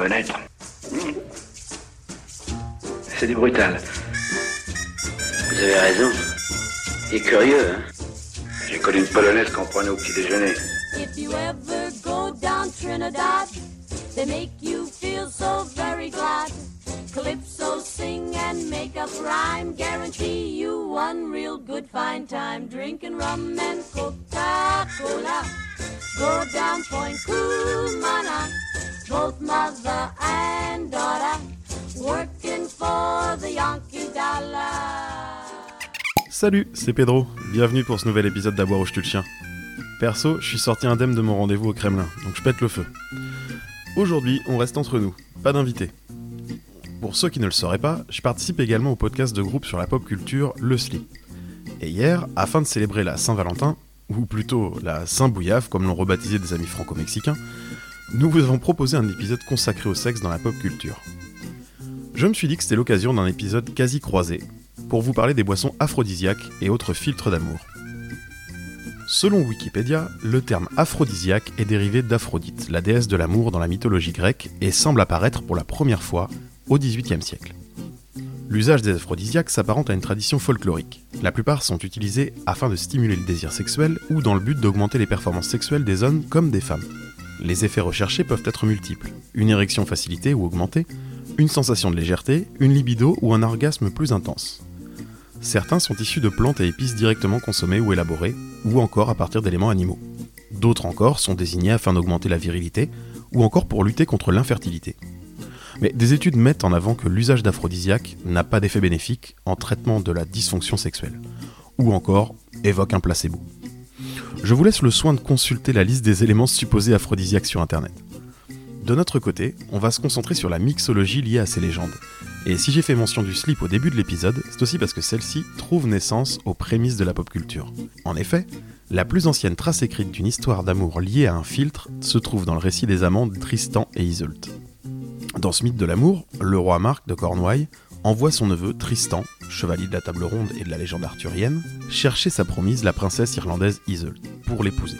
connaître. C'est du brutal. Vous avez raison. Il est curieux, hein J'ai connu une polonaise qu'on prenait au petit déjeuner. If you ever go down Trinidad, they make you feel so very glad. Calypso sing and make up rhyme, guarantee you one real good fine time. Drinking rum and Coca-Cola, go down Point Cumana, both mother and daughter, working for the Yankee dollar. Salut, c'est Pedro. Bienvenue pour ce nouvel épisode d'Aboire où je tue le chien. Perso, je suis sorti indemne de mon rendez-vous au Kremlin, donc je pète le feu. Aujourd'hui, on reste entre nous, pas d'invité. Pour ceux qui ne le sauraient pas, je participe également au podcast de groupe sur la pop culture Le Slip. Et hier, afin de célébrer la Saint-Valentin, ou plutôt la Saint-Bouillave comme l'ont rebaptisé des amis franco-mexicains, nous vous avons proposé un épisode consacré au sexe dans la pop culture. Je me suis dit que c'était l'occasion d'un épisode quasi croisé, pour vous parler des boissons aphrodisiaques et autres filtres d'amour. Selon Wikipédia, le terme aphrodisiaque est dérivé d'Aphrodite, la déesse de l'amour dans la mythologie grecque, et semble apparaître pour la première fois au XVIIIe siècle. L'usage des aphrodisiaques s'apparente à une tradition folklorique. La plupart sont utilisés afin de stimuler le désir sexuel ou dans le but d'augmenter les performances sexuelles des hommes comme des femmes. Les effets recherchés peuvent être multiples. Une érection facilitée ou augmentée, une sensation de légèreté, une libido ou un orgasme plus intense. Certains sont issus de plantes et épices directement consommées ou élaborées, ou encore à partir d'éléments animaux. D'autres encore sont désignés afin d'augmenter la virilité, ou encore pour lutter contre l'infertilité. Mais des études mettent en avant que l'usage d'aphrodisiaques n'a pas d'effet bénéfique en traitement de la dysfonction sexuelle, ou encore évoque un placebo. Je vous laisse le soin de consulter la liste des éléments supposés aphrodisiaques sur internet. De notre côté, on va se concentrer sur la mixologie liée à ces légendes. Et si j'ai fait mention du slip au début de l'épisode, c'est aussi parce que celle-ci trouve naissance aux prémices de la pop culture. En effet, la plus ancienne trace écrite d'une histoire d'amour liée à un filtre se trouve dans le récit des amants Tristan et Iseult. Dans ce mythe de l'amour, le roi Marc de Cornouailles envoie son neveu Tristan, chevalier de la table ronde et de la légende arthurienne, chercher sa promise, la princesse irlandaise Iseult, pour l'épouser.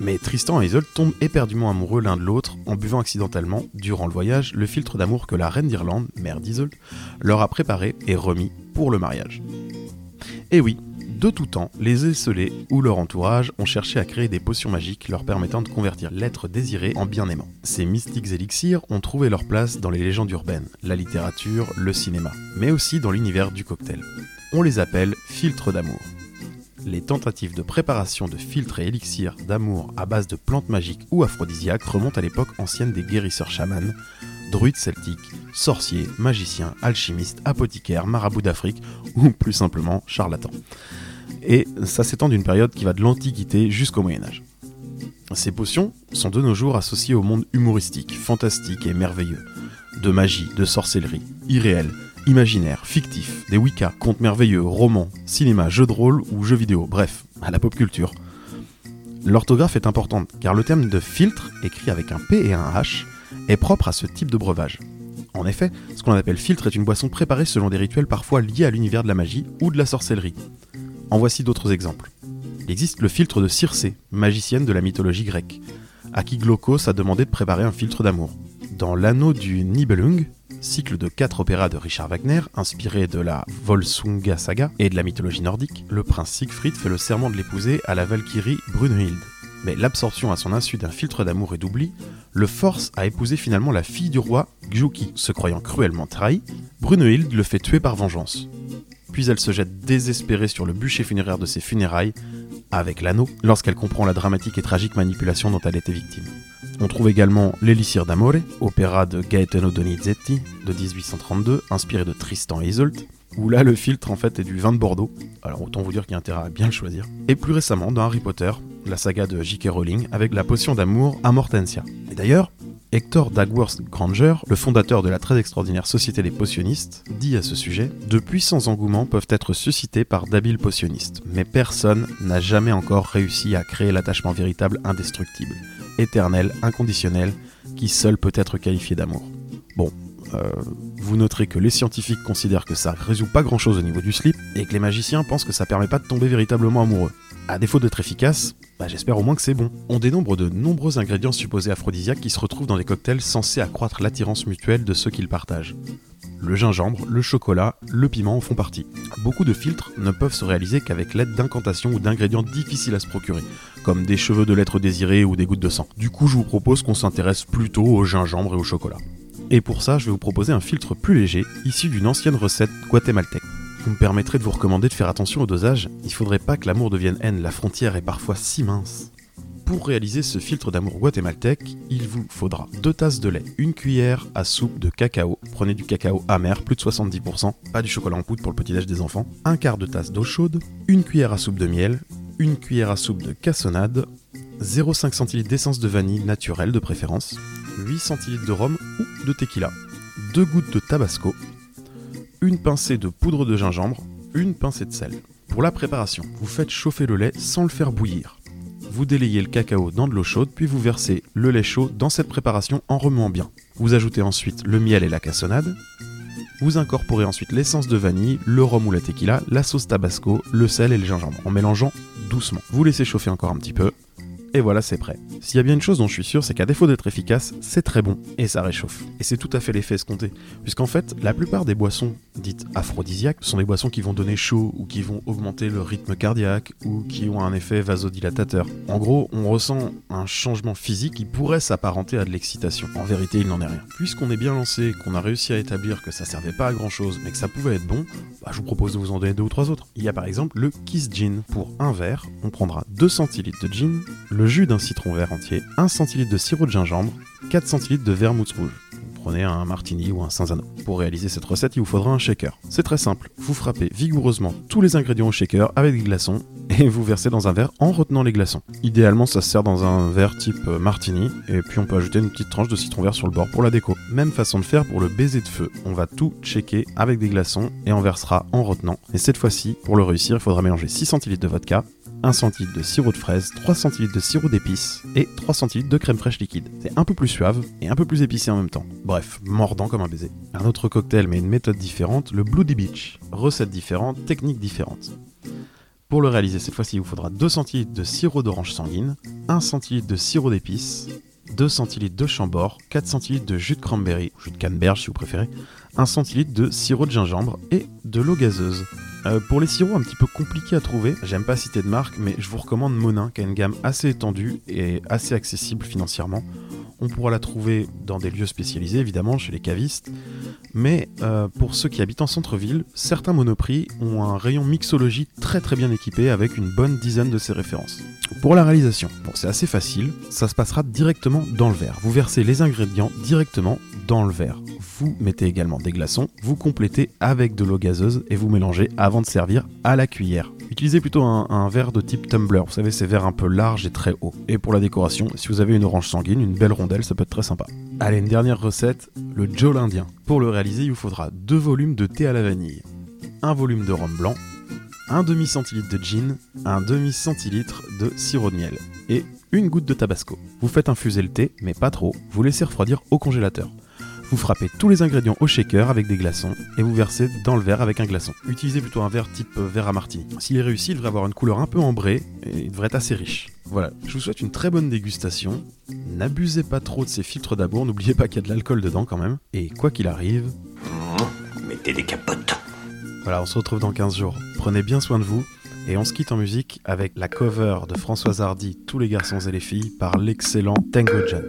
Mais Tristan et Isolde tombent éperdument amoureux l'un de l'autre en buvant accidentellement, durant le voyage, le filtre d'amour que la reine d'Irlande, mère d'Isolde, leur a préparé et remis pour le mariage. Et oui, de tout temps, les esselés ou leur entourage ont cherché à créer des potions magiques leur permettant de convertir l'être désiré en bien-aimant. Ces mystiques élixirs ont trouvé leur place dans les légendes urbaines, la littérature, le cinéma, mais aussi dans l'univers du cocktail. On les appelle filtres d'amour les tentatives de préparation de filtres et élixirs d'amour à base de plantes magiques ou aphrodisiaques remontent à l'époque ancienne des guérisseurs chamans, druides celtiques, sorciers, magiciens, alchimistes, apothicaires, marabouts d'Afrique ou plus simplement charlatans. Et ça s'étend d'une période qui va de l'Antiquité jusqu'au Moyen Âge. Ces potions sont de nos jours associées au monde humoristique, fantastique et merveilleux, de magie, de sorcellerie, irréel, imaginaire, fictif, des Wicca, contes merveilleux, romans, cinéma, jeux de rôle ou jeux vidéo, bref, à la pop culture. L'orthographe est importante car le terme de filtre, écrit avec un P et un H, est propre à ce type de breuvage. En effet, ce qu'on appelle filtre est une boisson préparée selon des rituels parfois liés à l'univers de la magie ou de la sorcellerie. En voici d'autres exemples. Il existe le filtre de Circé, magicienne de la mythologie grecque, à qui Glaucos a demandé de préparer un filtre d'amour. Dans l'anneau du Nibelung, cycle de quatre opéras de Richard Wagner, inspiré de la Volsunga saga et de la mythologie nordique, le prince Siegfried fait le serment de l'épouser à la Valkyrie Brunhild. Mais l'absorption à son insu d'un filtre d'amour et d'oubli le force à épouser finalement la fille du roi Gjuki. Se croyant cruellement trahi, Brunhild le fait tuer par vengeance. Puis elle se jette désespérée sur le bûcher funéraire de ses funérailles, avec l'anneau, lorsqu'elle comprend la dramatique et tragique manipulation dont elle était victime. On trouve également L'Élixir d'Amore, opéra de Gaetano Donizetti de 1832, inspiré de Tristan et Isolde, où là le filtre en fait est du vin de Bordeaux, alors autant vous dire qu'il y a intérêt à bien le choisir. Et plus récemment dans Harry Potter, la saga de J.K. Rowling avec la potion d'amour Amortensia. Et d'ailleurs, Hector Dagworth Granger, le fondateur de la très extraordinaire Société des potionnistes, dit à ce sujet De puissants engouements peuvent être suscités par d'habiles potionnistes, mais personne n'a jamais encore réussi à créer l'attachement véritable indestructible éternel, inconditionnel, qui seul peut être qualifié d'amour. Bon, euh, vous noterez que les scientifiques considèrent que ça résout pas grand chose au niveau du slip, et que les magiciens pensent que ça permet pas de tomber véritablement amoureux. À défaut d'être efficace, Bah, j'espère au moins que c'est bon. On dénombre de nombreux ingrédients supposés aphrodisiaques qui se retrouvent dans des cocktails censés accroître l'attirance mutuelle de ceux qui le partagent. Le gingembre, le chocolat, le piment en font partie. Beaucoup de filtres ne peuvent se réaliser qu'avec l'aide d'incantations ou d'ingrédients difficiles à se procurer, comme des cheveux de lettres désirées ou des gouttes de sang. Du coup, je vous propose qu'on s'intéresse plutôt au gingembre et au chocolat. Et pour ça, je vais vous proposer un filtre plus léger, issu d'une ancienne recette guatémaltèque. Vous me permettrez de vous recommander de faire attention au dosage, il faudrait pas que l'amour devienne haine, la frontière est parfois si mince. Pour réaliser ce filtre d'amour guatémaltèque, il vous faudra 2 tasses de lait, une cuillère à soupe de cacao, prenez du cacao amer, plus de 70%, pas du chocolat en poudre pour le petit-déj des enfants, un quart de tasse d'eau chaude, une cuillère à soupe de miel, une cuillère à soupe de cassonade, 0,5 centilitres d'essence de vanille naturelle de préférence, 8 centilitres de rhum ou de tequila, 2 gouttes de tabasco, une pincée de poudre de gingembre, une pincée de sel. Pour la préparation, vous faites chauffer le lait sans le faire bouillir. Vous délayez le cacao dans de l'eau chaude, puis vous versez le lait chaud dans cette préparation en remuant bien. Vous ajoutez ensuite le miel et la cassonade. Vous incorporez ensuite l'essence de vanille, le rhum ou la tequila, la sauce tabasco, le sel et le gingembre en mélangeant doucement. Vous laissez chauffer encore un petit peu. Et voilà, c'est prêt. S'il y a bien une chose dont je suis sûr, c'est qu'à défaut d'être efficace, c'est très bon et ça réchauffe. Et c'est tout à fait l'effet escompté. Puisqu'en fait, la plupart des boissons dites aphrodisiaques sont des boissons qui vont donner chaud ou qui vont augmenter le rythme cardiaque ou qui ont un effet vasodilatateur. En gros, on ressent un changement physique qui pourrait s'apparenter à de l'excitation. En vérité, il n'en est rien. Puisqu'on est bien lancé, qu'on a réussi à établir que ça servait pas à grand chose, mais que ça pouvait être bon, bah, je vous propose de vous en donner deux ou trois autres. Il y a par exemple le Kiss Gin. Pour un verre, on prendra 2 centilitres de gin, le jus d'un citron vert entier, 1 centilitre de sirop de gingembre, 4 centilitres de vermouth rouge. Prenez un martini ou un Cinzano. Pour réaliser cette recette, il vous faudra un shaker. C'est très simple, vous frappez vigoureusement tous les ingrédients au shaker avec des glaçons et vous versez dans un verre en retenant les glaçons. Idéalement, ça se sert dans un verre type euh, martini et puis on peut ajouter une petite tranche de citron vert sur le bord pour la déco. Même façon de faire pour le baiser de feu. On va tout checker avec des glaçons et on versera en retenant. Et cette fois-ci, pour le réussir, il faudra mélanger 6 centilitres de vodka, 1 centilitre de sirop de fraise, 3 centilitres de sirop d'épices et 3 centilitres de crème fraîche liquide. C'est un peu plus suave et un peu plus épicé en même temps. Bref, mordant comme un baiser. Un autre cocktail mais une méthode différente, le Bloody Beach. Recette différente, technique différente. Pour le réaliser cette fois-ci, il vous faudra 2 centilitres de sirop d'orange sanguine, 1 centilitre de sirop d'épices, 2 centilitres de chambord, 4 centilitres de jus de cranberry, jus de canneberge si vous préférez, 1 centilitre de sirop de gingembre et de l'eau gazeuse. Euh, pour les sirops un petit peu compliqués à trouver, j'aime pas citer de marque, mais je vous recommande Monin, qui a une gamme assez étendue et assez accessible financièrement. On pourra la trouver dans des lieux spécialisés, évidemment, chez les cavistes. Mais euh, pour ceux qui habitent en centre-ville, certains monoprix ont un rayon mixologie très très bien équipé avec une bonne dizaine de ces références. Pour la réalisation, c'est assez facile, ça se passera directement dans le verre. Vous versez les ingrédients directement dans le verre. Vous mettez également des glaçons, vous complétez avec de l'eau gazeuse et vous mélangez avant de servir à la cuillère. Utilisez plutôt un, verre de type tumbler, vous savez ces verres un peu larges et très hauts. Et pour la décoration, si vous avez une orange sanguine, une belle rondelle, ça peut être très sympa. Allez, une dernière recette, le Joe l'Indien. Pour le réaliser, il vous faudra deux volumes de thé à la vanille, un volume de rhum blanc, un demi centilitre de gin, un demi centilitre de sirop de miel et une goutte de tabasco. Vous faites infuser le thé, mais pas trop, vous laissez refroidir au congélateur. Vous frappez tous les ingrédients au shaker avec des glaçons et vous versez dans le verre avec un glaçon. Utilisez plutôt un verre type euh, verre à martini. S'il est réussi, il devrait avoir une couleur un peu ambrée et il devrait être assez riche. Voilà, je vous souhaite une très bonne dégustation. N'abusez pas trop de ces filtres d'amour, n'oubliez pas qu'il y a de l'alcool dedans quand même. Et quoi qu'il arrive, Mettez des capotes. voilà, on se retrouve dans 15 jours. Prenez bien soin de vous. Et on se quitte en musique avec la cover de Françoise Hardy, Tous les garçons et les filles, par l'excellent Tango John.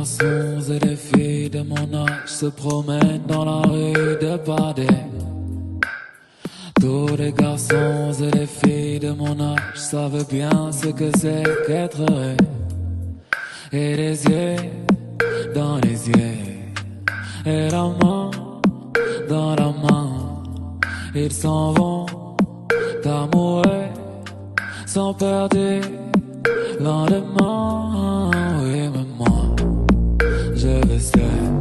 Les garçons et les filles de mon âge se promènent dans la rue de Badé. Tous les garçons et les filles de mon âge savent bien ce que c'est qu'être heureux. Et les yeux dans les yeux, et la main dans la main, ils s'en vont amoureux, sans perdre le lendemain. Oui, mais moi, je vais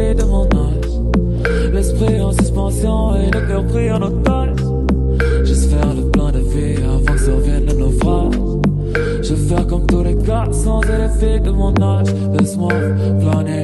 de mon âge. L'esprit en suspension et le cœur pris en otage. J'espère le plein de vie avant que ça revienne le naufrage. Je vais faire comme tous les gars sans élever de mon âge. Laisse-moi planer.